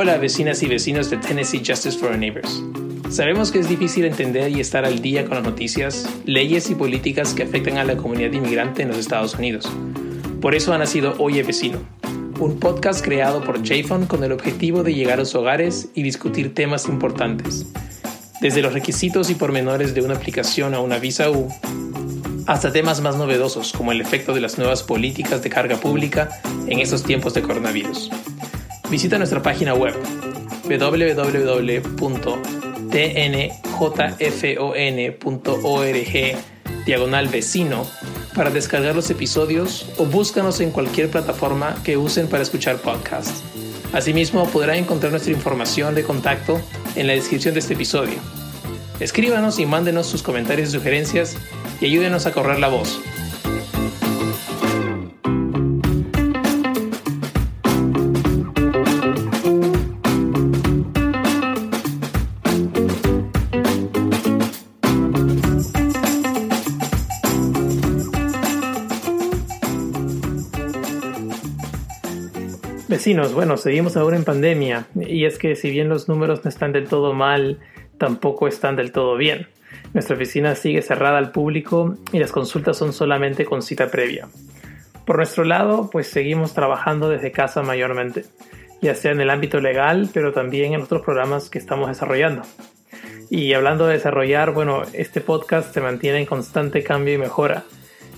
Hola vecinas y vecinos de Tennessee Justice for Our Neighbors. Sabemos que es difícil entender y estar al día con las noticias, leyes y políticas que afectan a la comunidad inmigrante en los Estados Unidos. Por eso ha nacido Oye Vecino, un podcast creado por JFON con el objetivo de llegar a los hogares y discutir temas importantes, desde los requisitos y pormenores de una aplicación a una visa U, hasta temas más novedosos como el efecto de las nuevas políticas de carga pública en estos tiempos de coronavirus. Visita nuestra página web www.tnjfon.org diagonal vecino para descargar los episodios o búscanos en cualquier plataforma que usen para escuchar podcasts. Asimismo, podrán encontrar nuestra información de contacto en la descripción de este episodio. Escríbanos y mándenos sus comentarios y sugerencias y ayúdenos a correr la voz. Vecinos, bueno, seguimos ahora en pandemia y es que si bien los números no están del todo mal, tampoco están del todo bien. Nuestra oficina sigue cerrada al público y las consultas son solamente con cita previa. Por nuestro lado, pues seguimos trabajando desde casa mayormente, ya sea en el ámbito legal, pero también en otros programas que estamos desarrollando. Y hablando de desarrollar, bueno, este podcast se mantiene en constante cambio y mejora.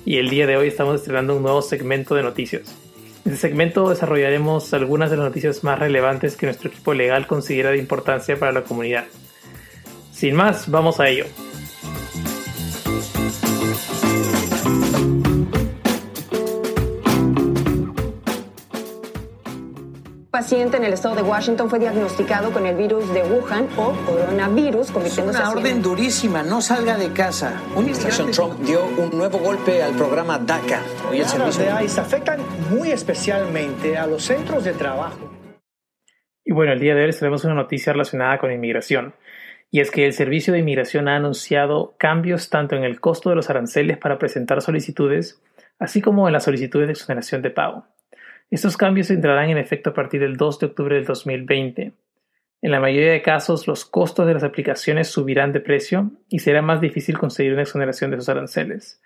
Y el día de hoy estamos estrenando un nuevo segmento de noticias. En este segmento desarrollaremos algunas de las noticias más relevantes que nuestro equipo legal considera de importancia para la comunidad. Sin más, vamos a ello. Paciente en el estado de Washington fue diagnosticado con el virus de Wuhan o coronavirus, convirtiéndose Es una orden durísima, no salga de casa. La administración Trump dio un nuevo golpe al programa DACA. Hoy el servicio de ICE afectan muy especialmente a los centros de trabajo. Y bueno, el día de hoy tenemos una noticia relacionada con inmigración. Y es que el Servicio de Inmigración ha anunciado cambios tanto en el costo de los aranceles para presentar solicitudes, así como en las solicitudes de exoneración de pago. Estos cambios entrarán en efecto a partir del 2 de octubre del 2020. En la mayoría de casos, los costos de las aplicaciones subirán de precio y será más difícil conseguir una exoneración de esos aranceles.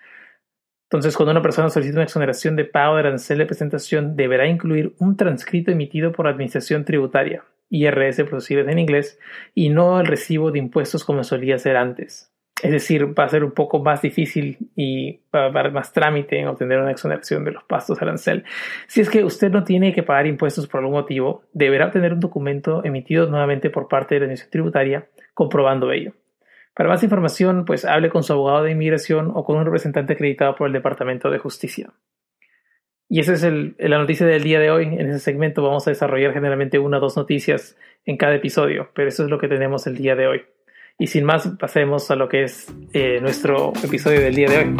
Entonces, cuando una persona solicita una exoneración de pago de arancel de presentación, deberá incluir un transcrito emitido por la Administración Tributaria, IRS por en inglés, y no el recibo de impuestos como solía ser antes. Es decir, va a ser un poco más difícil y va a haber más trámite en obtener una exoneración de los pastos arancel. Si es que usted no tiene que pagar impuestos por algún motivo, deberá obtener un documento emitido nuevamente por parte de la Administración Tributaria comprobando ello. Para más información, pues hable con su abogado de inmigración o con un representante acreditado por el Departamento de Justicia. Y esa es la noticia del día de hoy. En ese segmento vamos a desarrollar generalmente una o dos noticias en cada episodio, pero eso es lo que tenemos el día de hoy. Y sin más, pasemos a lo que es eh, nuestro episodio del día de hoy.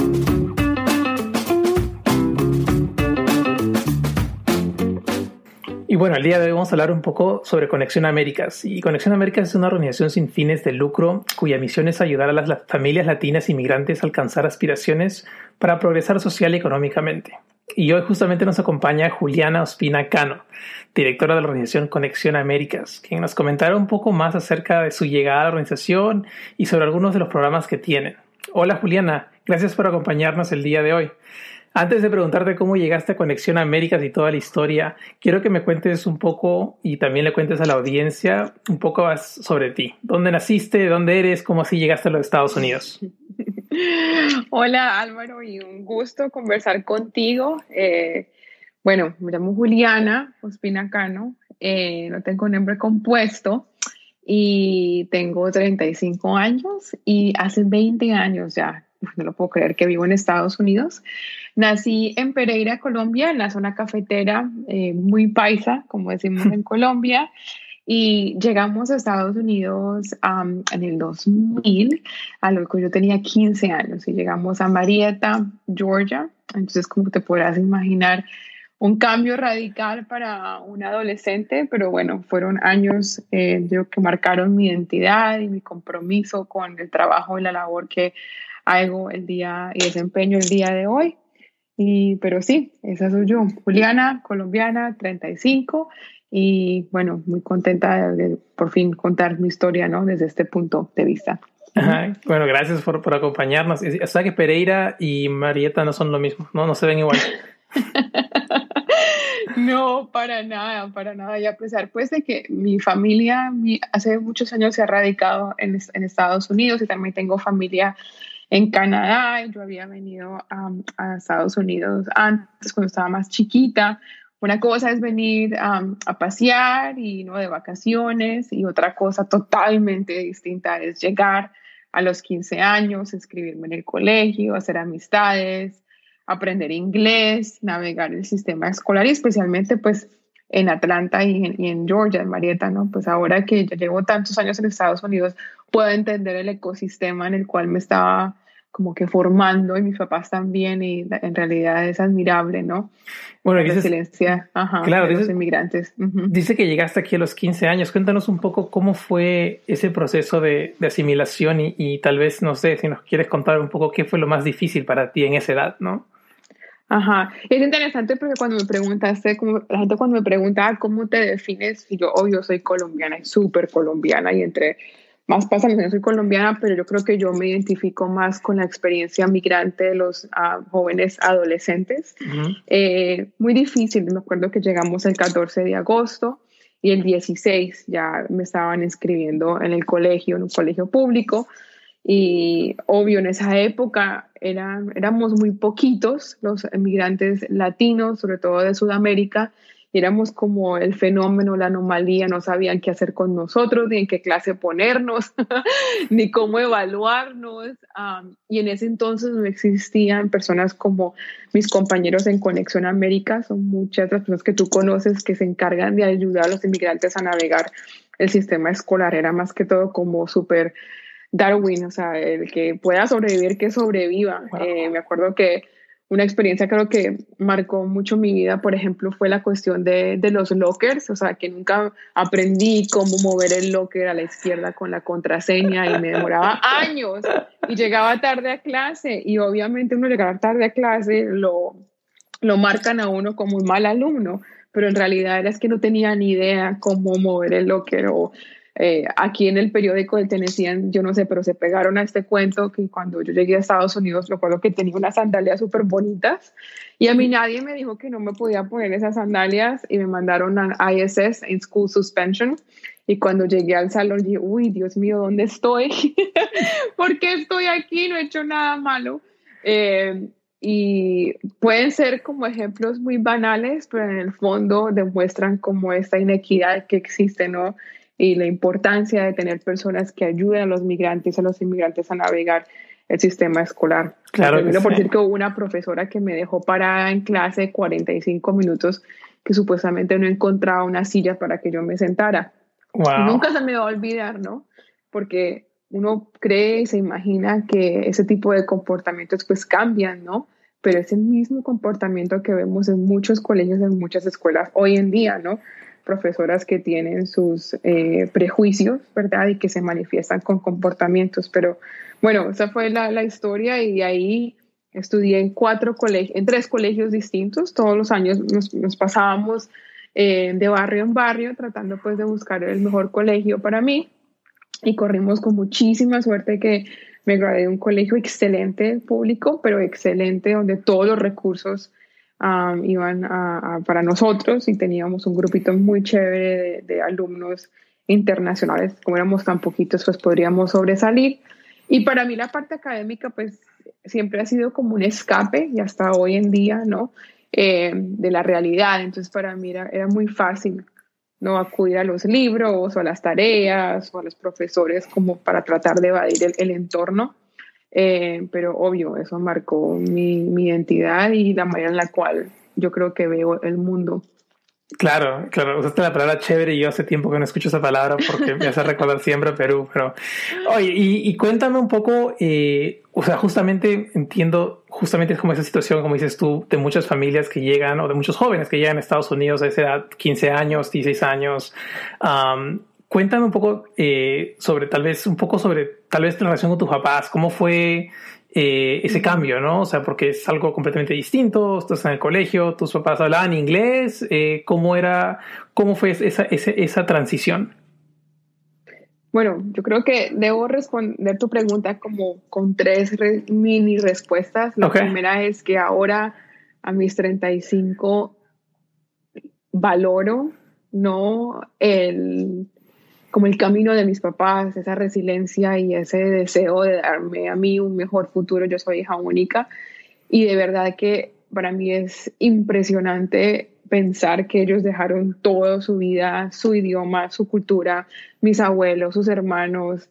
Y bueno, el día de hoy vamos a hablar un poco sobre Conexión Américas. Y Conexión Américas es una organización sin fines de lucro cuya misión es ayudar a las familias latinas inmigrantes a alcanzar aspiraciones para progresar social y económicamente. Y hoy justamente nos acompaña Juliana Ospina Cano, directora de la organización Conexión Américas, quien nos comentará un poco más acerca de su llegada a la organización y sobre algunos de los programas que tienen. Hola Juliana, gracias por acompañarnos el día de hoy. Antes de preguntarte cómo llegaste a Conexión Américas y toda la historia, quiero que me cuentes un poco y también le cuentes a la audiencia un poco más sobre ti. ¿Dónde naciste? ¿Dónde eres? ¿Cómo así llegaste a los Estados Unidos? Hola Álvaro y un gusto conversar contigo. Eh, bueno, me llamo Juliana Ospina Cano, eh, no tengo nombre compuesto y tengo 35 años y hace 20 años ya, no lo puedo creer que vivo en Estados Unidos. Nací en Pereira, Colombia, en la zona cafetera, eh, muy paisa, como decimos en Colombia. Y llegamos a Estados Unidos en el 2000, a lo que yo tenía 15 años, y llegamos a Marietta, Georgia. Entonces, como te podrás imaginar, un cambio radical para un adolescente, pero bueno, fueron años eh, que marcaron mi identidad y mi compromiso con el trabajo y la labor que hago el día y desempeño el día de hoy. Y, pero sí, esa soy yo, Juliana, colombiana, 35, y bueno, muy contenta de, por fin contar mi historia, ¿no? Desde este punto de vista. Bueno, gracias por, por acompañarnos. O sea que Pereira y Marieta no son lo mismo, ¿no? No se ven igual. No, para nada, para nada. Y a pesar pues de que mi familia hace muchos años se ha radicado en, en, Estados Unidos y también tengo familia en Canadá. Yo había venido a Estados Unidos antes cuando estaba más chiquita. Una cosa es venir a pasear y no de vacaciones y otra cosa totalmente distinta es llegar a los 15 años, inscribirme en el colegio, hacer amistades, aprender inglés, navegar el sistema escolar y especialmente pues en Atlanta y en, Georgia, en Marietta, ¿no? Pues ahora que ya llevo tantos años en Estados Unidos, puedo entender el ecosistema en el cual me estaba como que formando y mis papás también y en realidad es admirable, ¿no? Bueno, la excelencia claro, de los inmigrantes. Dice que llegaste aquí a los 15 años. Cuéntanos un poco cómo fue ese proceso de, de asimilación y, y, tal vez, no sé, si nos quieres contar un poco qué fue lo más difícil para ti en esa edad, ¿no? Ajá, es interesante porque cuando me preguntaste, como, la gente cuando me preguntaba cómo te defines, yo obvio soy colombiana y súper colombiana y entre más pasan los soy colombiana, pero yo creo que yo me identifico más con la experiencia migrante de los ah, jóvenes adolescentes. Eh, muy difícil, me acuerdo que llegamos el 14 de agosto y el 16 ya me estaban inscribiendo en el colegio, en un colegio público. Y obvio, en esa época eran, éramos muy poquitos los inmigrantes latinos, sobre todo de Sudamérica, éramos como el fenómeno, la anomalía, no sabían qué hacer con nosotros, ni en qué clase ponernos, ni cómo evaluarnos. y en ese entonces no existían personas como mis compañeros en Conexión América, son muchas las personas que tú conoces que se encargan de ayudar a los inmigrantes a navegar el sistema escolar. Era más que todo como súper Darwin, o sea, el que pueda sobrevivir, que sobreviva. Eh, me acuerdo que una experiencia creo que marcó mucho mi vida, por ejemplo, fue la cuestión de, de, los lockers, o sea, que nunca aprendí cómo mover el locker a la izquierda con la contraseña y me demoraba años y llegaba tarde a clase y obviamente uno llegar tarde a clase lo, lo marcan a uno como un mal alumno, pero en realidad era es que no tenía ni idea cómo mover el locker o eh, aquí en el periódico del Tennessee, yo no sé, pero se pegaron a este cuento que cuando yo llegué a Estados Unidos, recuerdo que tenía unas sandalias súper bonitas y a mí nadie me dijo que no me podía poner esas sandalias y me mandaron a ISS, in School Suspension. Y cuando llegué al salón dije, uy, Dios mío, ¿dónde estoy? ¿Por qué estoy aquí? No he hecho nada malo. Eh, y pueden ser como ejemplos muy banales, pero en el fondo demuestran como esta inequidad que existe, ¿no? Y la importancia de tener personas que ayuden a los migrantes, a los inmigrantes a navegar el sistema escolar. Claro. Que por decir que hubo una profesora que me dejó parada en clase 45 minutos que supuestamente no encontraba una silla para que yo me sentara. nunca se me va a olvidar, ¿no? Porque uno cree y se imagina que ese tipo de comportamientos pues cambian, ¿no? Pero es el mismo comportamiento que vemos en muchos colegios, en muchas escuelas hoy en día, ¿no? Profesoras que tienen sus eh, prejuicios, ¿verdad? Y que se manifiestan con comportamientos. Pero bueno, esa fue la, la historia y ahí estudié en cuatro colegios, en tres colegios distintos. Todos los años nos, pasábamos eh, de barrio en barrio tratando pues de buscar el mejor colegio para mí y corrimos con muchísima suerte que me gradué de un colegio excelente público, pero excelente donde todos los recursos iban a, para nosotros y teníamos un grupito muy chévere de, alumnos internacionales. Como éramos tan poquitos, pues podríamos sobresalir. Y para mí la parte académica, pues siempre ha sido como un escape y hasta hoy en día, ¿no? Eh, de la realidad. Entonces para mí era, era, muy fácil, ¿no? Acudir a los libros o a las tareas o a los profesores como para tratar de evadir el entorno. Eh, pero obvio, eso marcó mi, mi, identidad y la manera en la cual yo creo que veo el mundo. Claro, claro, usaste la palabra chévere y yo hace tiempo que no escucho esa palabra porque me hace recordar siempre Perú, pero oye, y, y cuéntame un poco, eh, o sea, justamente entiendo, justamente es como esa situación, como dices tú, de muchas familias que llegan o de muchos jóvenes que llegan a Estados Unidos a esa edad, 15 años, 16 años, um, Cuéntame un poco eh, sobre, tal vez, un poco sobre, tal vez, tu relación con tus papás. ¿Cómo fue eh, ese cambio, ¿no? O sea, porque es algo completamente distinto, estás en el colegio, tus papás hablaban inglés, eh, ¿cómo era, cómo fue esa, esa, esa transición? Bueno, yo creo que debo responder tu pregunta como con tres mini respuestas. La primera es que ahora a mis 35 valoro no el como el camino de mis papás, esa resiliencia y ese deseo de darme a mí un mejor futuro. Yo soy hija única y de verdad que para mí es impresionante pensar que ellos dejaron toda su vida, su idioma, su cultura, mis abuelos, sus hermanos,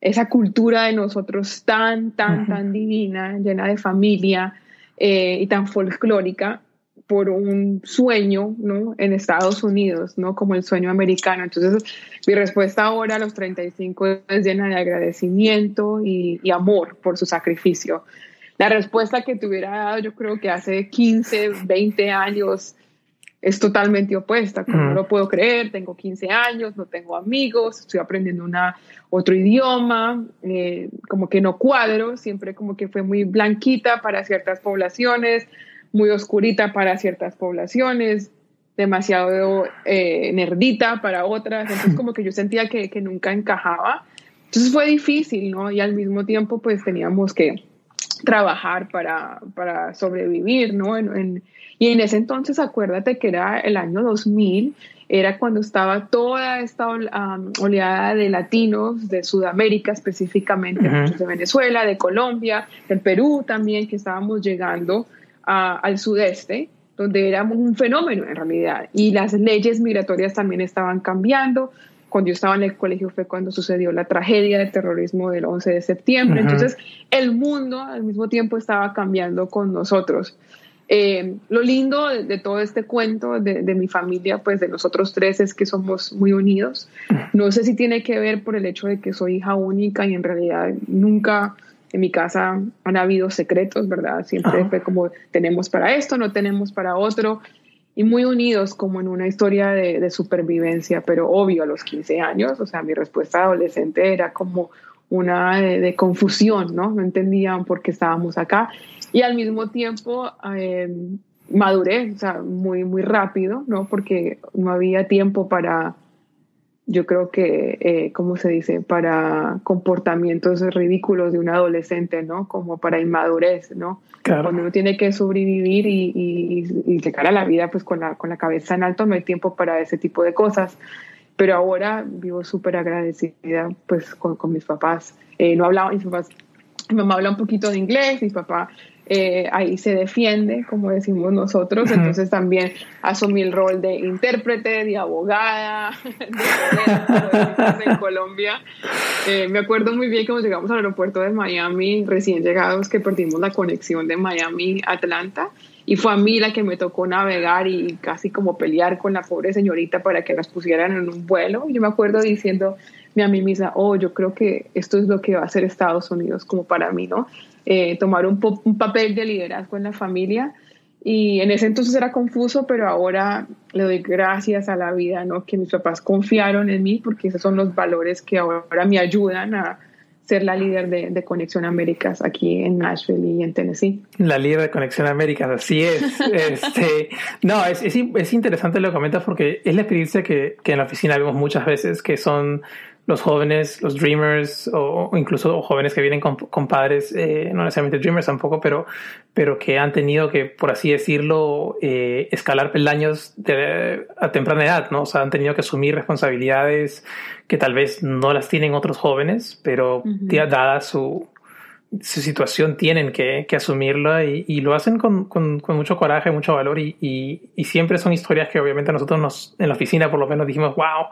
esa cultura de nosotros tan, tan, tan divina, llena de familia eh, y tan folclórica, por un sueño, ¿no? En Estados Unidos, ¿no? Como el sueño americano. Entonces, mi respuesta ahora a los 35 es llena de agradecimiento y, amor por su sacrificio. La respuesta que te hubiera dado, yo creo que hace 15, 20 años, es totalmente opuesta. Como no lo puedo creer, tengo 15 años, no tengo amigos, estoy aprendiendo una, otro idioma, eh, como que no cuadro, siempre como que fue muy blanquita para ciertas poblaciones, muy oscurita para ciertas poblaciones, demasiado eh, nerdita para otras, entonces como que yo sentía que, que, nunca encajaba. Entonces fue difícil, ¿no? Y al mismo tiempo pues teníamos que trabajar para, para sobrevivir, ¿no? y en ese entonces acuérdate que era el año 2000, era cuando estaba toda esta oleada de latinos de Sudamérica específicamente, muchos de Venezuela, de Colombia, del Perú también, que estábamos llegando al sudeste, donde era un fenómeno en realidad. Y las leyes migratorias también estaban cambiando. Cuando yo estaba en el colegio fue cuando sucedió la tragedia del terrorismo del 11 de septiembre. Entonces, el mundo al mismo tiempo estaba cambiando con nosotros. Eh, lo lindo de, todo este cuento de, de, mi familia, pues de nosotros tres, es que somos muy unidos. No sé si tiene que ver por el hecho de que soy hija única y en realidad nunca en mi casa han habido secretos, ¿verdad? Siempre fue como tenemos para esto, no tenemos para otro, y muy unidos como en una historia de, supervivencia, pero obvio a los 15 años, o sea, mi respuesta adolescente era como una de, confusión, ¿no? No entendían por qué estábamos acá, y al mismo tiempo... Eh, maduré, o sea, muy, muy rápido, ¿no? Porque no había tiempo para, yo creo que, eh, ¿cómo se dice?, para comportamientos ridículos de un adolescente, ¿no? Como para inmadurez, ¿no? Cuando uno tiene que sobrevivir y, y, llegar a la vida pues con la, con la cabeza en alto, no hay tiempo para ese tipo de cosas. Pero ahora vivo súper agradecida pues con, con mis papás. Eh, no hablaba, mis papás, mi mamá habla un poquito de inglés, mi papá eh, ahí se defiende, como decimos nosotros, entonces también asumí el rol de intérprete, de abogada, de en Colombia. Eh, me acuerdo muy bien que llegamos al aeropuerto de Miami, recién llegados, que perdimos la conexión de Miami-Atlanta. Y fue a mí la que me tocó navegar y casi como pelear con la pobre señorita para que las pusieran en un vuelo. Yo me acuerdo diciendo a mí misma, oh, yo creo que esto es lo que va a hacer Estados Unidos como para mí, ¿no? Eh, tomar un, papel de liderazgo en la familia. Y en ese entonces era confuso, pero ahora le doy gracias a la vida, ¿no? Que mis papás confiaron en mí, porque esos son los valores que ahora me ayudan a ser la líder de, Conexión Américas aquí en Nashville y en Tennessee. La líder de Conexión Américas, así es. este, no, es, es, es, interesante lo que comentas porque es la experiencia que, que en la oficina vemos muchas veces, que son los jóvenes, los dreamers o, incluso jóvenes que vienen con, con padres, eh, no necesariamente dreamers tampoco, pero, pero que han tenido que, por así decirlo, eh, escalar peldaños de, a temprana edad, ¿no? O sea, han tenido que asumir responsabilidades que tal vez no las tienen otros jóvenes, pero dada su, su situación tienen que, que asumirla y, y, lo hacen con, con, mucho coraje, mucho valor y, y, y, siempre son historias que obviamente nosotros nos, en la oficina por lo menos dijimos, wow,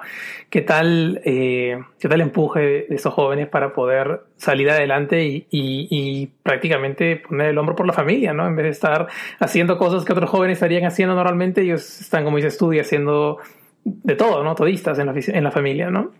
qué tal, eh, qué tal empuje de esos jóvenes para poder salir adelante y, prácticamente poner el hombro por la familia, ¿no? En vez de estar haciendo cosas que otros jóvenes estarían haciendo normalmente, ellos están, como dices tú, haciendo de todo, ¿no? Todistas en la, en la familia, ¿no?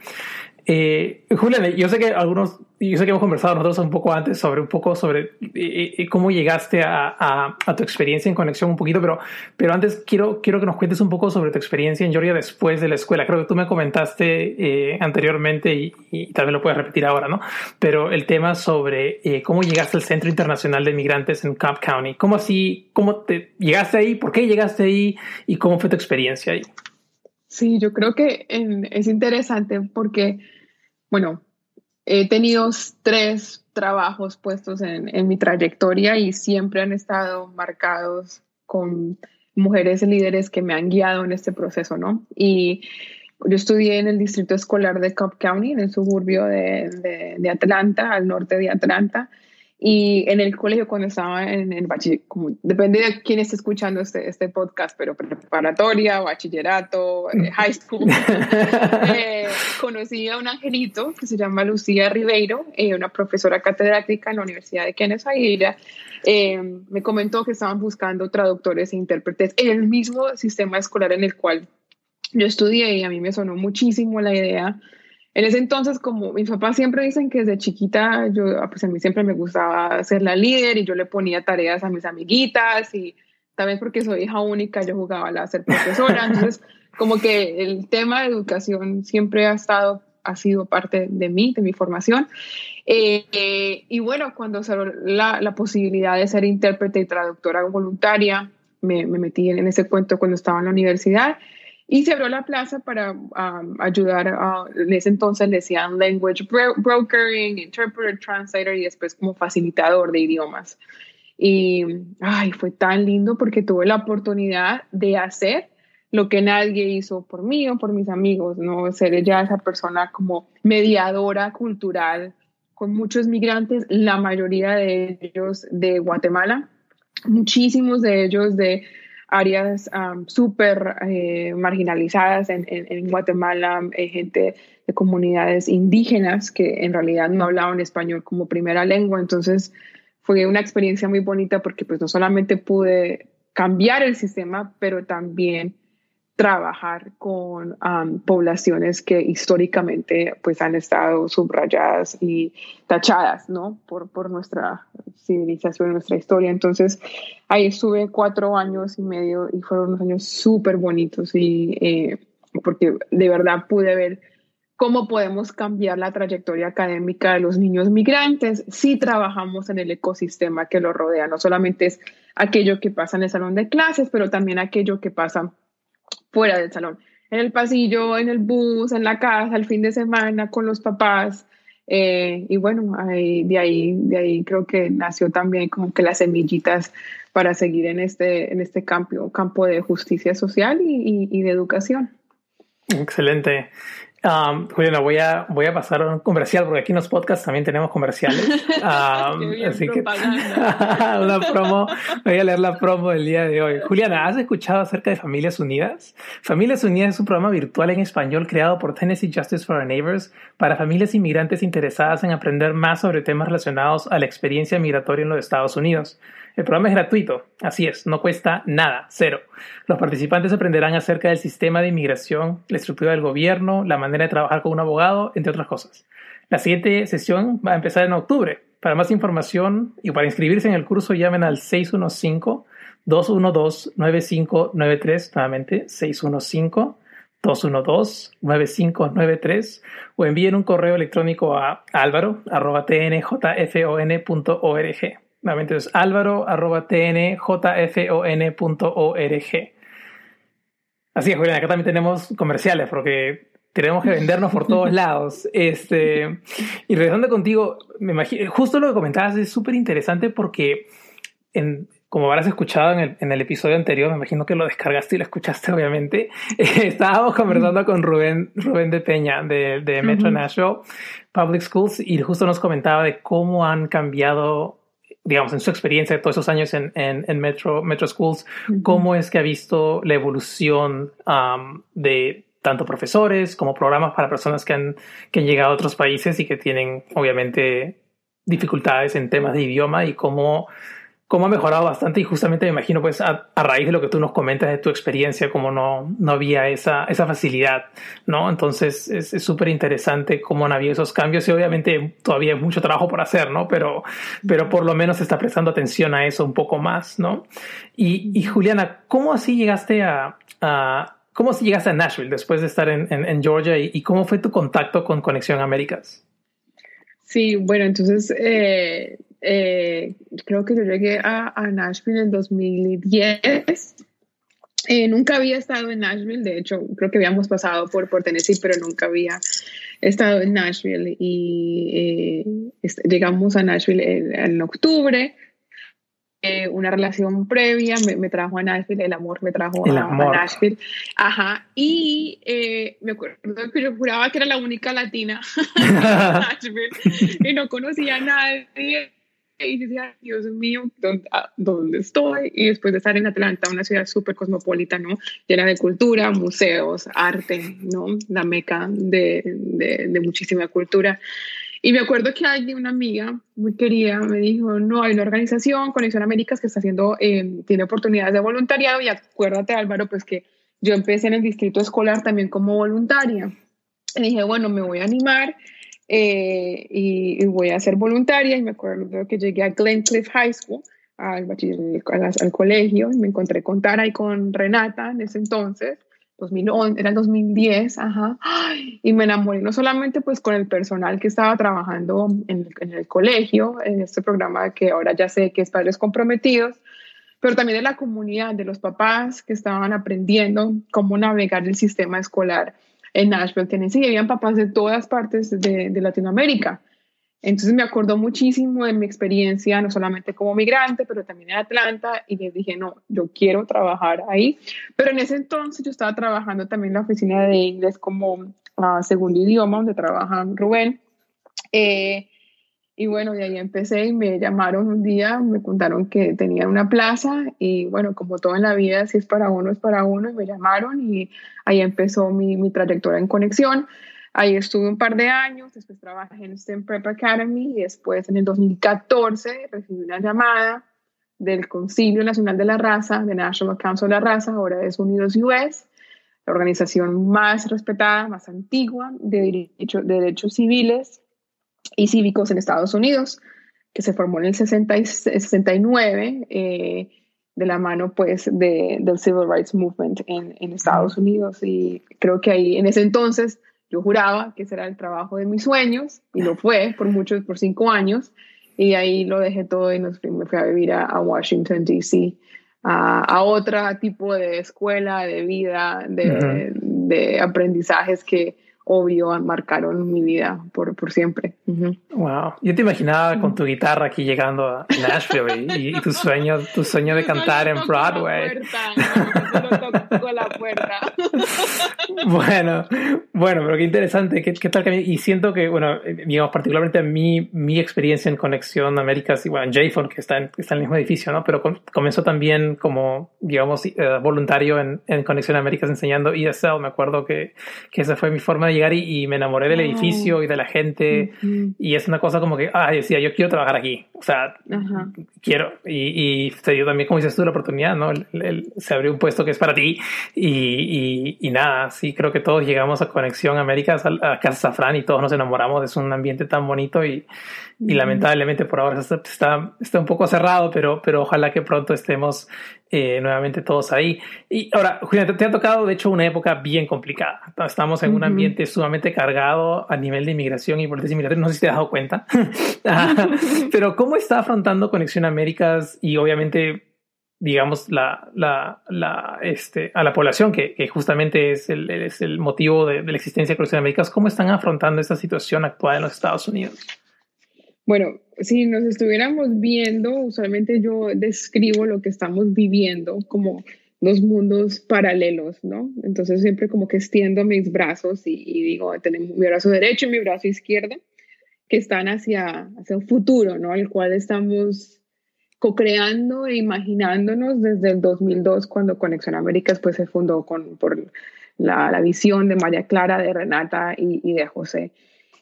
Eh, Julián, yo sé que algunos, yo sé que hemos conversado nosotros un poco antes sobre un poco sobre eh, eh, cómo llegaste a, a, tu experiencia en conexión un poquito, pero, pero antes quiero, quiero que nos cuentes un poco sobre tu experiencia en Georgia después de la escuela. Creo que tú me comentaste anteriormente y, y, tal vez lo puedes repetir ahora, ¿no? Pero el tema sobre cómo llegaste al Centro Internacional de Migrantes en Cobb County. ¿Cómo así, cómo te llegaste ahí? ¿Por qué llegaste ahí? ¿Y cómo fue tu experiencia ahí? Sí, yo creo que es interesante porque, bueno, he tenido tres trabajos puestos en, en, mi trayectoria y siempre han estado marcados con mujeres líderes que me han guiado en este proceso, ¿no? Y yo estudié en el distrito escolar de Cobb County, en el suburbio de, de, de Atlanta, al norte de Atlanta. Y en el colegio, cuando estaba en el bachillerato, depende de quién esté escuchando este, este podcast, pero preparatoria, bachillerato, eh, high school, eh, conocí a un angelito que se llama Lucía Ribeiro, eh, una profesora catedrática en la Universidad de Kenneth y ella me comentó que estaban buscando traductores e intérpretes en el mismo sistema escolar en el cual yo estudié y a mí me sonó muchísimo la idea en ese entonces, como mis papás siempre dicen que desde chiquita, yo, ah, pues a mí siempre me gustaba ser la líder y yo le ponía tareas a mis amiguitas y también porque soy hija única, yo jugaba a ser profesora. Entonces, como que el tema de educación siempre ha estado, ha sido parte de mí, de mi formación. Eh, eh, y bueno, cuando salió la, la, posibilidad de ser intérprete y traductora voluntaria, me, me metí en ese cuento cuando estaba en la universidad y se abrió la plaza para um, ayudar a, en ese entonces le decían language brokering, interpreter, translator y después como facilitador de idiomas. Y ay, fue tan lindo porque tuve la oportunidad de hacer lo que nadie hizo por mí o por mis amigos, ¿no? Ser ya esa persona como mediadora cultural con muchos migrantes, la mayoría de ellos de Guatemala, muchísimos de ellos de áreas súper eh, marginalizadas en, en, Guatemala, eh, gente de comunidades indígenas que en realidad no hablaban español como primera lengua. Entonces fue una experiencia muy bonita porque pues no solamente pude cambiar el sistema, pero también trabajar con poblaciones que históricamente pues han estado subrayadas y tachadas, ¿no? Por, por nuestra civilización, nuestra historia. Entonces, ahí estuve cuatro años y medio y fueron unos años súper bonitos y eh, porque de verdad pude ver cómo podemos cambiar la trayectoria académica de los niños migrantes si trabajamos en el ecosistema que los rodea. No solamente es aquello que pasa en el salón de clases, pero también aquello que pasa fuera del salón, en el pasillo, en el bus, en la casa, el fin de semana, con los papás. Eh, y bueno, de, ahí, de ahí creo que nació también como que las semillitas para seguir en este, en este campo, campo de justicia social y de educación. Excelente. Um, Juliana, voy a, voy a pasar a un comercial, porque aquí en los podcasts también tenemos comerciales. así que una promo, voy a leer la promo del día de hoy. Juliana, ¿has escuchado acerca de Familias Unidas? Familias Unidas es un programa virtual en español creado por Tennessee Justice for Our Neighbors para familias inmigrantes interesadas en aprender más sobre temas relacionados a la experiencia migratoria en los Estados Unidos. El programa es gratuito, así es, no cuesta nada, cero. Los participantes aprenderán acerca del sistema de inmigración, la estructura del gobierno, la manera de trabajar con un abogado, entre otras cosas. La siguiente sesión va a empezar en octubre. Para más información y para inscribirse en el curso llamen al 615-212-9593, nuevamente 615-212-9593 o envíen un correo electrónico a álvaro.tnjfon.org. Nuevamente es álvaro.tnjfon.org. Así es, Julián, acá también tenemos comerciales porque tenemos que vendernos por todos lados. Este, y regresando contigo, me imagino, justo lo que comentabas es súper interesante porque, en, como habrás escuchado en el, en el, episodio anterior, me imagino que lo descargaste y lo escuchaste, obviamente. estábamos conversando con Rubén, Rubén de Peña de, de Metro Nashville Public Schools y justo nos comentaba de cómo han cambiado digamos, en su experiencia de todos esos años en, en, Metro, Metro Schools, cómo es que ha visto la evolución um, de tanto profesores como programas para personas que han, que han llegado a otros países y que tienen, obviamente, dificultades en temas de idioma y cómo, cómo ha mejorado bastante y justamente me imagino pues a, raíz de lo que tú nos comentas de tu experiencia, como no, no había esa, esa facilidad, ¿no? Entonces es súper interesante cómo han habido esos cambios y obviamente todavía hay mucho trabajo por hacer, ¿no? Pero, pero por lo menos se está prestando atención a eso un poco más, ¿no? Y, y Juliana, ¿cómo así llegaste a, ¿Cómo llegaste a Nashville después de estar en, Georgia y, y, cómo fue tu contacto con Conexión Américas? Sí, bueno, entonces eh, eh, creo que yo llegué a, Nashville en 2010. Eh, nunca había estado en Nashville, de hecho creo que habíamos pasado por, por Tennessee, pero nunca había estado en Nashville y eh, llegamos a Nashville en, octubre. una relación previa me, trajo a Nashville, el amor me trajo a, Nashville. Ajá, y me acuerdo que yo juraba que era la única latina en Nashville y no conocía a nadie y decía, Dios mío, ¿dónde, estoy? Y después de estar en Atlanta, una ciudad súper cosmopolita, ¿no? Llena de cultura, museos, arte, ¿no? La meca de, de, muchísima cultura. Y me acuerdo que alguien, una amiga muy querida, me dijo, no, hay una organización, Conexión Américas, que está haciendo, eh, tiene oportunidades de voluntariado y acuérdate, Álvaro, pues que yo empecé en el distrito escolar también como voluntaria. Y dije, bueno, me voy a animar eh, y, voy a ser voluntaria. Y me acuerdo que llegué a Glencliff High School, al, al, colegio, y me encontré con Tara y con Renata en ese entonces. 2011, era el 2010, ajá, y me enamoré no solamente pues con el personal que estaba trabajando en, en, el colegio, en este programa que ahora ya sé que es Padres Comprometidos, pero también de la comunidad, de los papás que estaban aprendiendo cómo navegar el sistema escolar en Nashville, Tennessee, habían papás de todas partes de, de, Latinoamérica. Entonces me acordó muchísimo de mi experiencia, no solamente como migrante, pero también en Atlanta, y les dije, no, yo quiero trabajar ahí. Pero en ese entonces yo estaba trabajando también en la oficina de inglés como uh, segundo idioma, donde trabaja Rubén. Eh, y bueno, de ahí empecé y me llamaron un día, me contaron que tenían una plaza y bueno, como todo en la vida, si es para uno, es para uno, y me llamaron y ahí empezó mi, mi trayectoria en conexión. Ahí estuve un par de años, después trabajé en STEM Prep Academy y después en el 2014 recibí una llamada del Concilio Nacional de la Raza, de National Council de la Raza, ahora es Unidos US, la organización más respetada, más antigua de, derecho, de derechos civiles y cívicos en Estados Unidos, que se formó en el 69 eh, de la mano pues de, del Civil Rights Movement en, en, Estados Unidos. Y creo que ahí en ese entonces yo juraba que ese era el trabajo de mis sueños y lo fue por muchos, por cinco años. Y ahí lo dejé todo y nos, me fui a vivir a, Washington, D.C., a, a, otro tipo de escuela, de vida, de, de aprendizajes que obvio marcaron mi vida por, por siempre. Wow. Yo te imaginaba con tu guitarra aquí llegando a Nashville y, tu sueño, tu sueño de cantar en Broadway. La puerta. bueno, bueno, pero qué interesante. ¿Qué, qué tal Y siento que, bueno, digamos, particularmente mi, mi experiencia en Conexión Américas, y bueno, en JFON, que está en, está en el mismo edificio, ¿no? Pero comenzó también como, digamos, eh, voluntario en, en Conexión Américas enseñando ESL. Me acuerdo que, que esa fue mi forma de llegar y, me enamoré del edificio y de la gente. Y es una cosa como que, ah, decía, yo quiero trabajar aquí. O sea, quiero. Y, y, se dio también, como dices tú, la oportunidad, ¿no? se abrió un puesto que es para ti. Y, y, nada, sí, creo que todos llegamos a Conexión Américas, a, Casa Safran y todos nos enamoramos. Es un ambiente tan bonito y, y lamentablemente por ahora está, está, un poco cerrado, pero, pero ojalá que pronto estemos eh, nuevamente todos ahí. Y ahora, Julián, te, ha tocado de hecho una época bien complicada. Estamos en un ambiente sumamente cargado a nivel de inmigración y políticas inmigratorias, no sé si te has dado cuenta. Ah, pero ¿cómo está afrontando Conexión Américas y obviamente digamos, este, a la población, que, justamente es el, el motivo de, la existencia de Conexión Américas, ¿cómo están afrontando esta situación actual en los Estados Unidos? Bueno, si nos estuviéramos viendo, usualmente yo describo lo que estamos viviendo como dos mundos paralelos, ¿no? Entonces siempre como que extiendo mis brazos y, digo, tenemos mi brazo derecho y mi brazo izquierdo, que están hacia, hacia un futuro, ¿no? Al cual estamos co-creando e imaginándonos desde el 2002, cuando Conexión Américas pues, se fundó con, por la, visión de María Clara, de Renata y, y de José.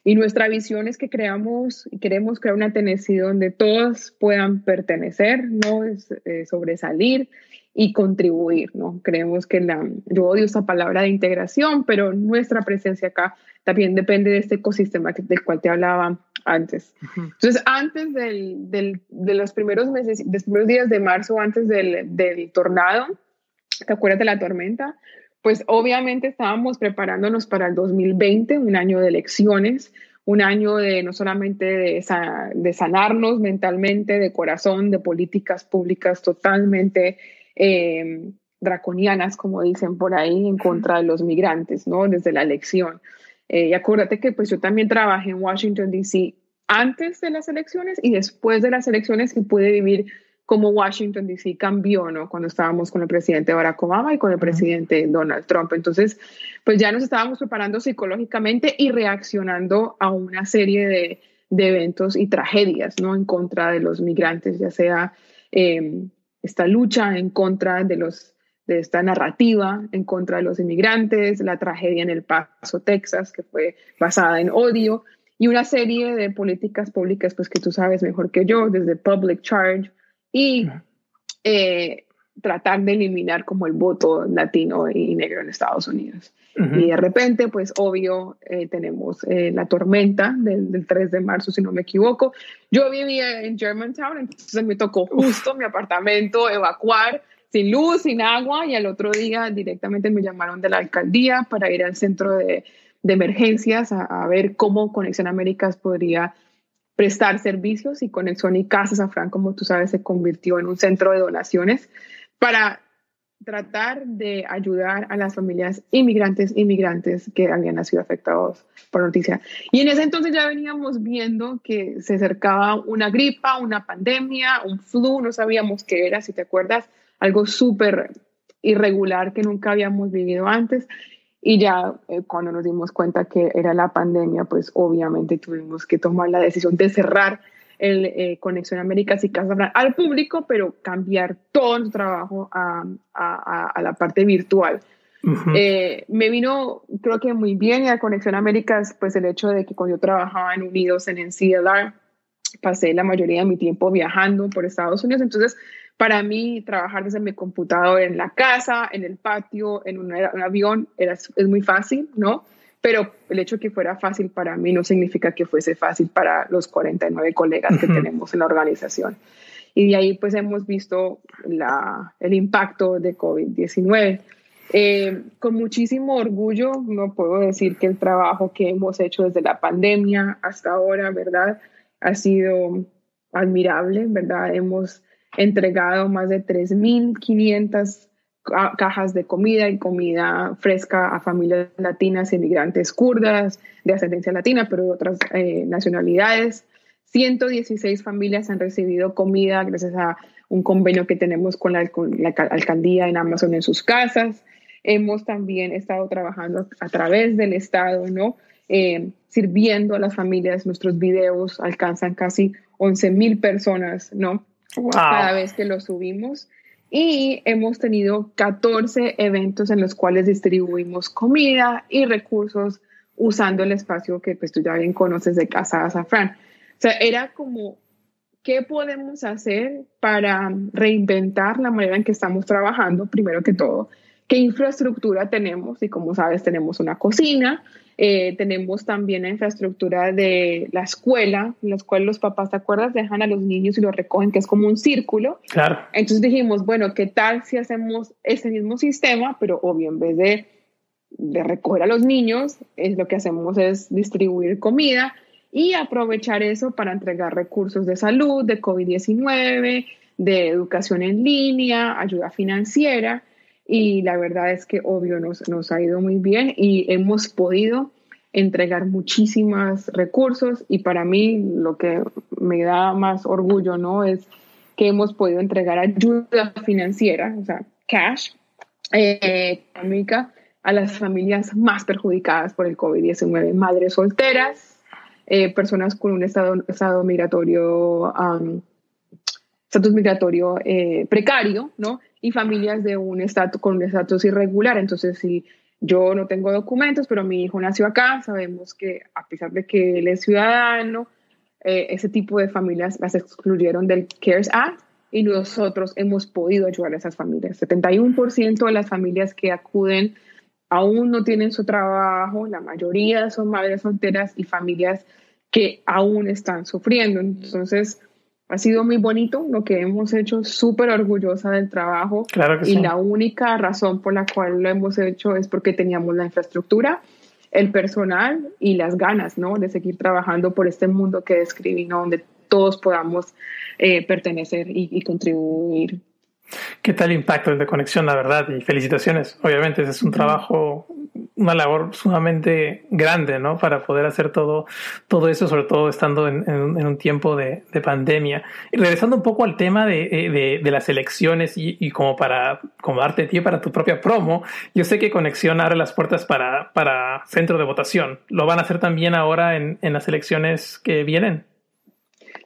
Y nuestra visión es que creamos y queremos crear una Tennessee donde todos puedan pertenecer, no es, eh, sobresalir y contribuir, ¿no? Creemos que la, yo odio esa palabra de integración, pero nuestra presencia acá también depende de este ecosistema del cual te hablaba antes. Entonces, antes del, del, de los primeros meses, de los primeros días de marzo, antes del, del tornado, ¿te acuerdas de la tormenta? Pues obviamente estábamos preparándonos para el 2020, un año de elecciones, un año de no solamente de, de sanarnos mentalmente, de corazón, de políticas públicas totalmente eh, draconianas, como dicen por ahí, en contra de los migrantes, ¿no? Desde la elección. Eh, y acuérdate que pues yo también trabajé en Washington, D.C. antes de las elecciones y después de las elecciones que pude vivir como Washington, D.C. cambió, ¿no? Cuando estábamos con el presidente Barack Obama y con el presidente Donald Trump. Entonces, pues ya nos estábamos preparando psicológicamente y reaccionando a una serie de, de eventos y tragedias, ¿no? En contra de los migrantes, ya sea eh, esta lucha en contra de, los, de esta narrativa, en contra de los inmigrantes, la tragedia en El Paso, Texas, que fue basada en odio, y una serie de políticas públicas, pues que tú sabes mejor que yo, desde public charge y eh, tratar de eliminar como el voto latino y negro en Estados Unidos. Y de repente, pues obvio, eh, tenemos eh, la tormenta del, 3 de marzo, si no me equivoco. Yo vivía en Germantown, entonces me tocó justo mi apartamento evacuar sin luz, sin agua, y al otro día directamente me llamaron de la alcaldía para ir al centro de, de emergencias a, a, ver cómo Conexión Américas podría prestar servicios y Conexión y Casa San como tú sabes, se convirtió en un centro de donaciones para tratar de ayudar a las familias inmigrantes, inmigrantes que habían nacido afectados por noticia. Y en ese entonces ya veníamos viendo que se acercaba una gripa, una pandemia, un flu, no sabíamos qué era, si te acuerdas, algo súper irregular que nunca habíamos vivido antes. Y ya eh, cuando nos dimos cuenta que era la pandemia, pues obviamente tuvimos que tomar la decisión de cerrar el eh, Conexión Américas y Casa Blanca al público, pero cambiar todo nuestro trabajo a, a, a la parte virtual. eh, me vino, creo que muy bien, a Conexión Américas, pues el hecho de que cuando yo trabajaba en Unidos en NCLR, pasé la mayoría de mi tiempo viajando por Estados Unidos, entonces para mí trabajar desde mi computador en la casa, en el patio, en un, un avión, era, es muy fácil, ¿no? pero el hecho de que fuera fácil para mí no significa que fuese fácil para los 49 colegas que tenemos en la organización. Y de ahí pues hemos visto la, el impacto de COVID-19. Eh, con muchísimo orgullo, no puedo decir que el trabajo que hemos hecho desde la pandemia hasta ahora, ¿verdad? Ha sido admirable, ¿verdad? Hemos entregado más de 3.500 cajas de comida y comida fresca a familias latinas, inmigrantes kurdas, de ascendencia latina, pero de otras eh, nacionalidades. 116 familias han recibido comida gracias a un convenio que tenemos con la, alcaldía en Amazon en sus casas. Hemos también estado trabajando a través del Estado, ¿no? Eh, sirviendo a las familias. Nuestros videos alcanzan casi 11 mil personas, ¿no? Cada vez que los subimos y hemos tenido 14 eventos en los cuales distribuimos comida y recursos usando el espacio que pues tú ya bien conoces de Casa Azafrán. O sea, era como, ¿qué podemos hacer para reinventar la manera en que estamos trabajando? Primero que todo, ¿qué infraestructura tenemos? Y como sabes, tenemos una cocina, eh, tenemos también la infraestructura de la escuela, en la cual los papás, ¿te acuerdas? Dejan a los niños y los recogen, que es como un círculo. Claro. Entonces dijimos, bueno, ¿qué tal si hacemos ese mismo sistema, pero obvio, en vez de, de recoger a los niños, es lo que hacemos es distribuir comida y aprovechar eso para entregar recursos de salud, de COVID-19, de educación en línea, ayuda financiera y la verdad es que obvio nos, nos ha ido muy bien y hemos podido entregar muchísimos recursos y para mí lo que me da más orgullo no es que hemos podido entregar ayuda financiera, o sea, cash, eh, económica a las familias más perjudicadas por el COVID-19, madres solteras, eh, personas con un estado, estado migratorio, estatus migratorio eh, precario, ¿no? Y familias de un estatus con un estatus irregular. Entonces, si yo no tengo documentos, pero mi hijo nació acá, sabemos que a pesar de que él es ciudadano, eh, ese tipo de familias las excluyeron del CARES Act y nosotros hemos podido ayudar a esas familias. 71% de las familias que acuden aún no tienen su trabajo, la mayoría son madres solteras y familias que aún están sufriendo. Entonces, ha sido muy bonito lo que hemos hecho, súper orgullosa del trabajo. Claro y la única razón por la cual lo hemos hecho es porque teníamos la infraestructura, el personal y las ganas, ¿no? De seguir trabajando por este mundo que describí, ¿no? Donde todos podamos eh, pertenecer y, y contribuir. ¿Qué tal impacto de conexión, la verdad? Y felicitaciones. Obviamente, ese es un trabajo una labor sumamente grande, ¿no? Para poder hacer todo, todo eso, sobre todo estando en, un tiempo de, pandemia. Y regresando un poco al tema de, eh, de, las elecciones y, como para como darte pie para tu propia promo, yo sé que Conexión abre las puertas para, para centro de votación. ¿Lo van a hacer también ahora en, en las elecciones que vienen?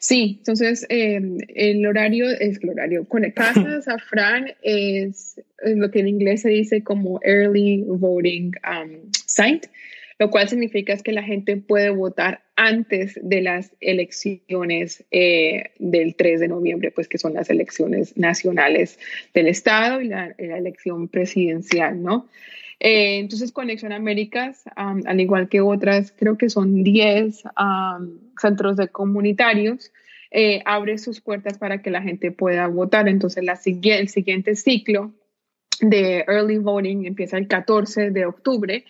Sí, entonces eh, el horario es el horario. Con Casa Safran es, lo que en inglés se dice como Early Voting um, Site, lo cual significa es que la gente puede votar antes de las elecciones eh, del 3 de noviembre, pues que son las elecciones nacionales del Estado y la, la elección presidencial, ¿no? Eh, entonces, Conexión Américas, al igual que otras, creo que son 10 centros de comunitarios, eh, abre sus puertas para que la gente pueda votar. Entonces, la, el siguiente ciclo de early voting empieza el 14 de octubre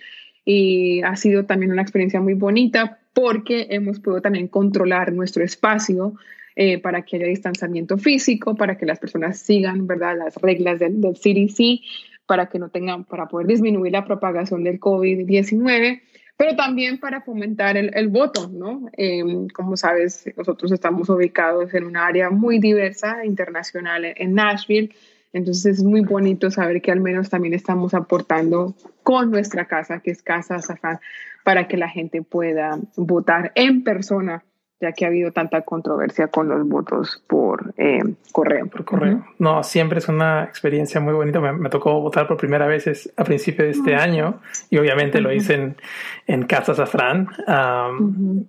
y ha sido también una experiencia muy bonita porque hemos podido también controlar nuestro espacio eh, para que haya distanciamiento físico, para que las personas sigan ¿verdad? las reglas del, del CDC para que no tengan, para poder disminuir la propagación del COVID-19, pero también para fomentar el, voto, ¿no? Em, como sabes, nosotros estamos ubicados en un área muy diversa, internacional, en Nashville, entonces es muy bonito saber que al menos también estamos aportando con nuestra casa, que es Casa Zafán, para que la gente pueda votar en persona ya que ha habido tanta controversia con los votos por eh, correo. Por correo. No, siempre es una experiencia muy bonita. Me, tocó votar por primera vez a principios de este año y obviamente lo hice en, en Casa Safran,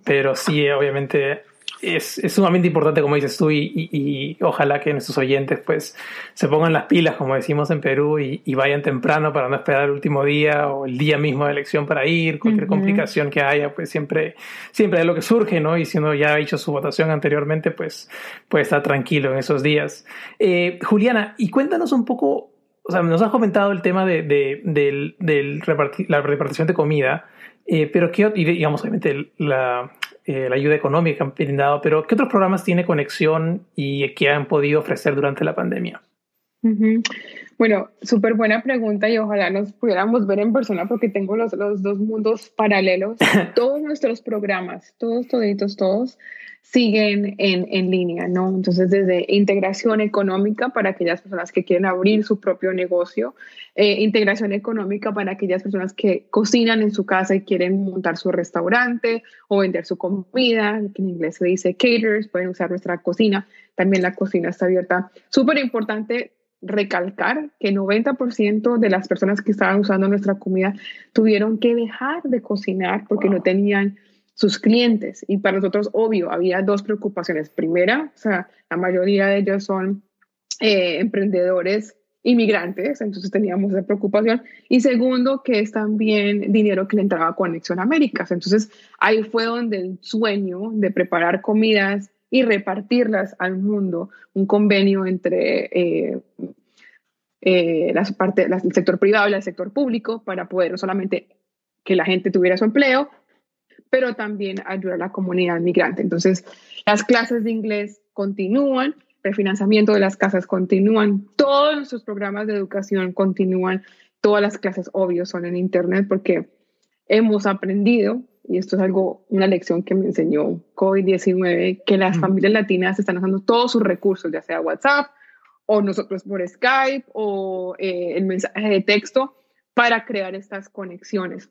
pero sí, obviamente es, es, sumamente importante, como dices tú, y, y, ojalá que nuestros oyentes pues se pongan las pilas, como decimos en Perú, y, y, vayan temprano para no esperar el último día o el día mismo de elección para ir. Cualquier complicación que haya, pues siempre, siempre es lo que surge, ¿no? Y si uno ya ha hecho su votación anteriormente, pues puede estar tranquilo en esos días. Eh, Juliana, y cuéntanos un poco, o sea, nos has comentado el tema de, de, del, del la repartición de comida. Eh, pero qué, y digamos, obviamente la, eh, la ayuda económica han brindado, pero ¿qué otros programas tiene Conexión y que han podido ofrecer durante la pandemia? Bueno, súper buena pregunta y ojalá nos pudiéramos ver en persona porque tengo los, los dos mundos paralelos. todos nuestros programas, todos, toditos, todos, siguen en, en, línea, ¿no? Entonces, desde integración económica para aquellas personas que quieren abrir su propio negocio, eh, integración económica para aquellas personas que cocinan en su casa y quieren montar su restaurante o vender su comida, que en inglés se dice caterers, pueden usar nuestra cocina, también la cocina está abierta. Súper importante recalcar que 90% de las personas que estaban usando nuestra comida tuvieron que dejar de cocinar porque no tenían sus clientes. Y para nosotros, obvio, había dos preocupaciones. Primera, o sea, la mayoría de ellos son eh, emprendedores inmigrantes, entonces teníamos esa preocupación. Y segundo, que es también dinero que le entraba a Conexión Américas. Entonces ahí fue donde el sueño de preparar comidas y repartirlas al mundo, un convenio entre eh, eh, las parte, el sector privado y el sector público para poder no solamente que la gente tuviera su empleo, pero también ayudar a la comunidad migrante. Entonces, las clases de inglés continúan, el financiamiento de las casas continúan, todos nuestros programas de educación continúan, todas las clases, obvio, son en Internet porque hemos aprendido, y esto es algo, una lección que me enseñó COVID-19, que las familias latinas están usando todos sus recursos, ya sea WhatsApp o nosotros por Skype o eh, el mensaje de texto, para crear estas conexiones.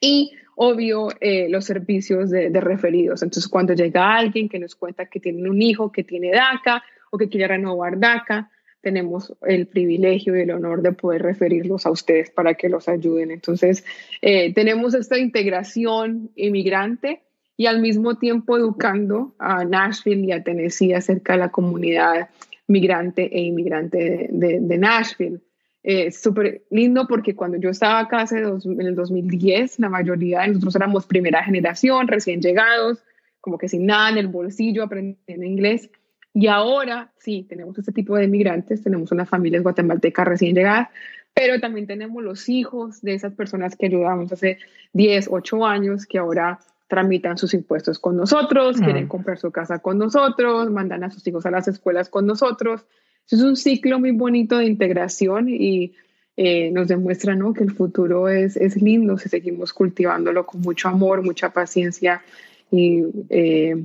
Y obvio, eh, los servicios de, referidos. Entonces, cuando llega alguien que nos cuenta que tiene un hijo que tiene DACA o que quiere renovar DACA, tenemos el privilegio y el honor de poder referirlos a ustedes para que los ayuden. Entonces, eh, tenemos esta integración inmigrante y al mismo tiempo educando a Nashville y a Tennessee acerca de la comunidad migrante e inmigrante de, Nashville. Es eh, súper lindo porque cuando yo estaba acá hace en el 2010, la mayoría de nosotros éramos primera generación, recién llegados, como que sin nada en el bolsillo, aprendiendo inglés. Y ahora sí, tenemos este tipo de migrantes, tenemos unas familias guatemaltecas recién llegadas, pero también tenemos los hijos de esas personas que ayudamos hace 10, 8 años, que ahora tramitan sus impuestos con nosotros, quieren mm. comprar su casa con nosotros, mandan a sus hijos a las escuelas con nosotros. Es un ciclo muy bonito de integración y eh, nos demuestra ¿no? que el futuro es, es lindo si seguimos cultivándolo con mucho amor, mucha paciencia y eh,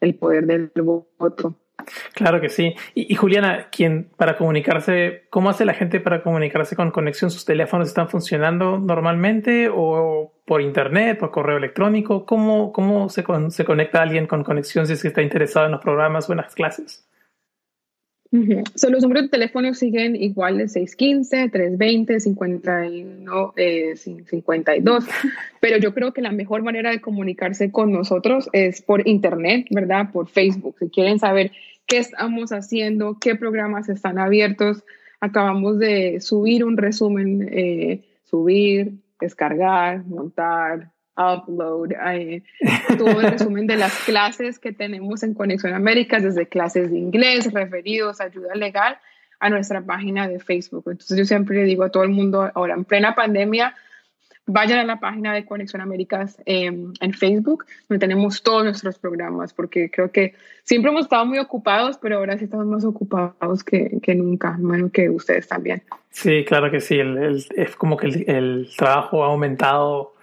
el poder del voto. Claro que sí. Y, Juliana, ¿quién para comunicarse, cómo hace la gente para comunicarse con conexión? ¿Sus teléfonos están funcionando normalmente o por internet, por correo electrónico? ¿Cómo, cómo se, se conecta alguien con conexión si es que está interesado en los programas o en las clases? Los números de teléfono siguen iguales, 615, 320, 51, 52, pero yo creo que la mejor manera de comunicarse con nosotros es por internet, ¿verdad? Por Facebook. Si quieren saber qué estamos haciendo, qué programas están abiertos, acabamos de subir un resumen, eh, subir, descargar, montar, upload, eh, todo el resumen de las clases que tenemos en Conexión Américas, desde clases de inglés, referidos, ayuda legal, a nuestra página de Facebook. Entonces yo siempre le digo a todo el mundo, ahora en plena pandemia, vayan a la página de Conexión Américas en Facebook, donde tenemos todos nuestros programas, porque creo que siempre hemos estado muy ocupados, pero ahora sí estamos más ocupados que, que nunca, menos que ustedes también. Sí, claro que sí, es como que el, el trabajo ha aumentado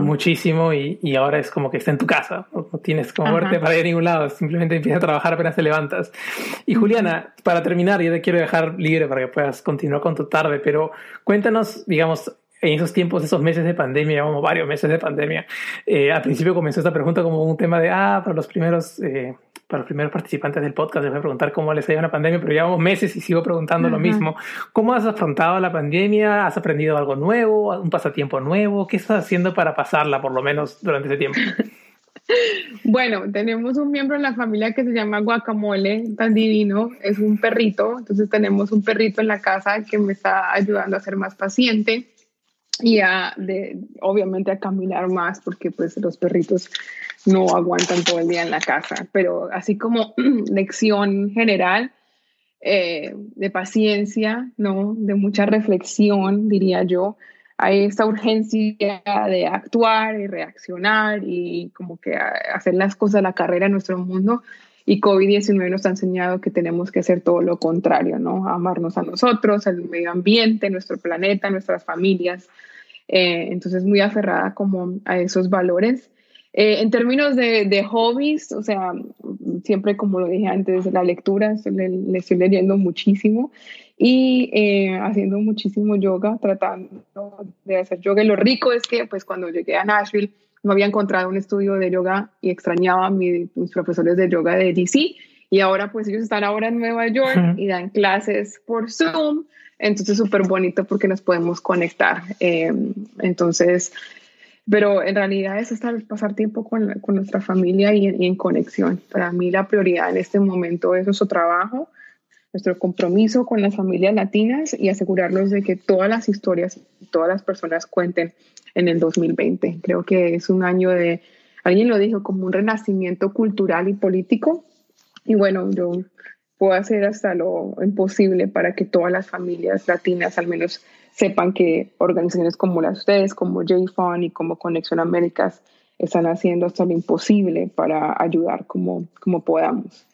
muchísimo y, y, ahora es como que está en tu casa, no, tienes como verte para ir a ningún lado, simplemente empiezas a trabajar apenas te levantas. Y Juliana, para terminar, yo te quiero dejar libre para que puedas continuar con tu tarde, pero cuéntanos, digamos, en esos tiempos, esos meses de pandemia, llevamos varios meses de pandemia, eh, al principio comenzó esta pregunta como un tema de, ah, para los primeros, eh, para los primeros participantes del podcast les voy a preguntar cómo les ha ido la pandemia, pero llevamos meses y sigo preguntando lo mismo. ¿Cómo has afrontado la pandemia? ¿Has aprendido algo nuevo? ¿Un pasatiempo nuevo? ¿Qué estás haciendo para pasarla, por lo menos, durante ese tiempo? Bueno, tenemos un miembro en la familia que se llama Guacamole, tan divino, es un perrito, entonces tenemos un perrito en la casa que me está ayudando a ser más paciente y a, de, obviamente a caminar más porque pues los perritos no aguantan todo el día en la casa, pero así como lección general eh, de paciencia, ¿no? De mucha reflexión, diría yo. Hay esta urgencia de actuar y reaccionar y como que hacer las cosas, la carrera en nuestro mundo. Y COVID-19 nos ha enseñado que tenemos que hacer todo lo contrario, ¿no? Amarnos a nosotros, al medio ambiente, nuestro planeta, nuestras familias. Eh, entonces, muy aferrada como a esos valores. Eh, en términos de, de, hobbies, o sea, siempre como lo dije antes, la lectura, le, estoy leyendo muchísimo y eh, haciendo muchísimo yoga, tratando de hacer yoga. Y lo rico es que pues cuando llegué a Nashville no había encontrado un estudio de yoga y extrañaba a mis, profesores de yoga de DC y ahora pues ellos están ahora en Nueva York y dan clases por Zoom. Entonces, súper bonito porque nos podemos conectar. Eh, entonces, pero en realidad es estar, pasar tiempo con, con nuestra familia y, y, en conexión. Para mí la prioridad en este momento es nuestro trabajo, nuestro compromiso con las familias latinas y asegurarnos de que todas las historias, todas las personas cuenten en el 2020. Creo que es un año de, alguien lo dijo, como un renacimiento cultural y político. Y bueno, yo puedo hacer hasta lo imposible para que todas las familias latinas al menos sepan que organizaciones como las ustedes, como JFON y como Conexión Américas, están haciendo hasta lo imposible para ayudar como, como podamos.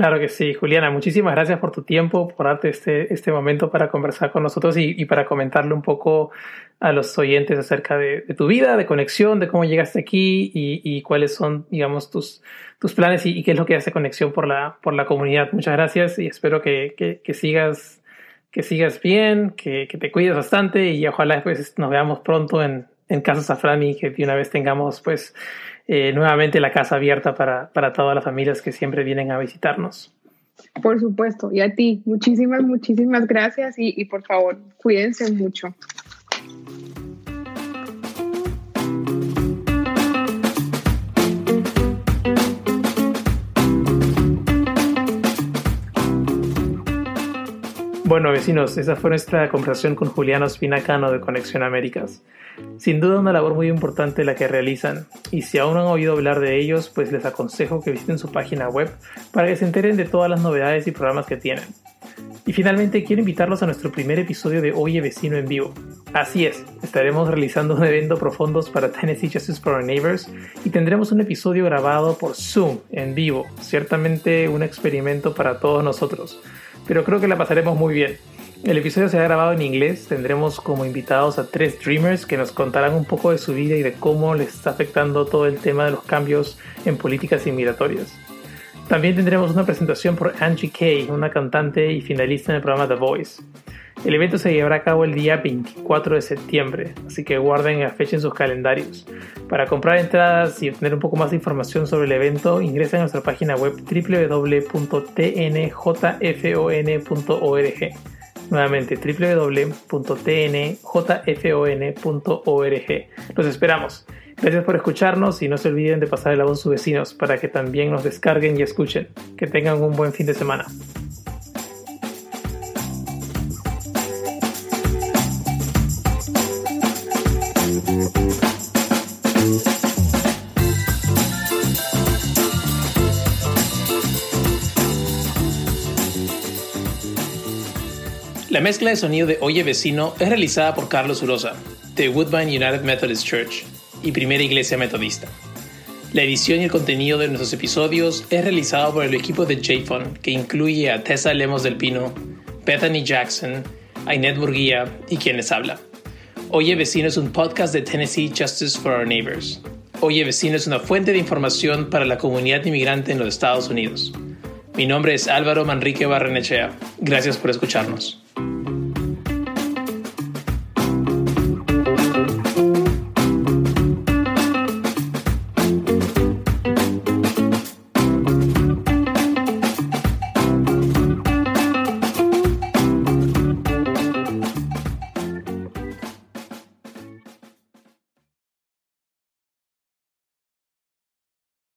Claro que sí, Juliana, muchísimas gracias por tu tiempo, por darte este, este momento para conversar con nosotros y, para comentarle un poco a los oyentes acerca de, tu vida, de conexión, de cómo llegaste aquí y, cuáles son, digamos, tus, tus planes y, qué es lo que hace conexión por la, por la comunidad. Muchas gracias y espero que, que, sigas, que sigas bien, que, te cuides bastante y ojalá después nos veamos pronto en, en Casa y que de una vez tengamos pues eh, nuevamente la casa abierta para, para todas las familias que siempre vienen a visitarnos. Por supuesto, y a ti, muchísimas, muchísimas gracias y, y por favor, cuídense mucho. Bueno, vecinos, esa fue nuestra conversación con Juliano Spinacano de Conexión Américas. Sin duda una labor muy importante la que realizan, y si aún no han oído hablar de ellos, pues les aconsejo que visiten su página web para que se enteren de todas las novedades y programas que tienen. Y finalmente quiero invitarlos a nuestro primer episodio de Oye Vecino en vivo. Así es, estaremos realizando un evento profundos para Tennessee Justice for Our Neighbors y tendremos un episodio grabado por Zoom en vivo, ciertamente un experimento para todos nosotros pero creo que la pasaremos muy bien. El episodio se ha grabado en inglés, tendremos como invitados a tres Dreamers que nos contarán un poco de su vida y de cómo les está afectando todo el tema de los cambios en políticas inmigratorias. También tendremos una presentación por Angie Kay, una cantante y finalista en el programa The Voice. El evento se llevará a cabo el día 24 de septiembre, así que guarden la fecha en sus calendarios. Para comprar entradas y obtener un poco más de información sobre el evento, ingresen a nuestra página web www.tnjfon.org. Nuevamente, www.tnjfon.org. Los esperamos. Gracias por escucharnos y no se olviden de pasar la voz a sus vecinos para que también nos descarguen y escuchen. Que tengan un buen fin de semana. La mezcla de sonido de Oye Vecino es realizada por Carlos Urosa, de Woodbine United Methodist Church y Primera Iglesia Metodista. La edición y el contenido de nuestros episodios es realizado por el equipo de JFON, que incluye a Tessa Lemos del Pino, Bethany Jackson, Ainet Burguía y quienes habla. Oye Vecino es un podcast de Tennessee Justice for Our Neighbors. Oye Vecino es una fuente de información para la comunidad inmigrante en los Estados Unidos. Mi nombre es Álvaro Manrique Barrenechea. Gracias por escucharnos.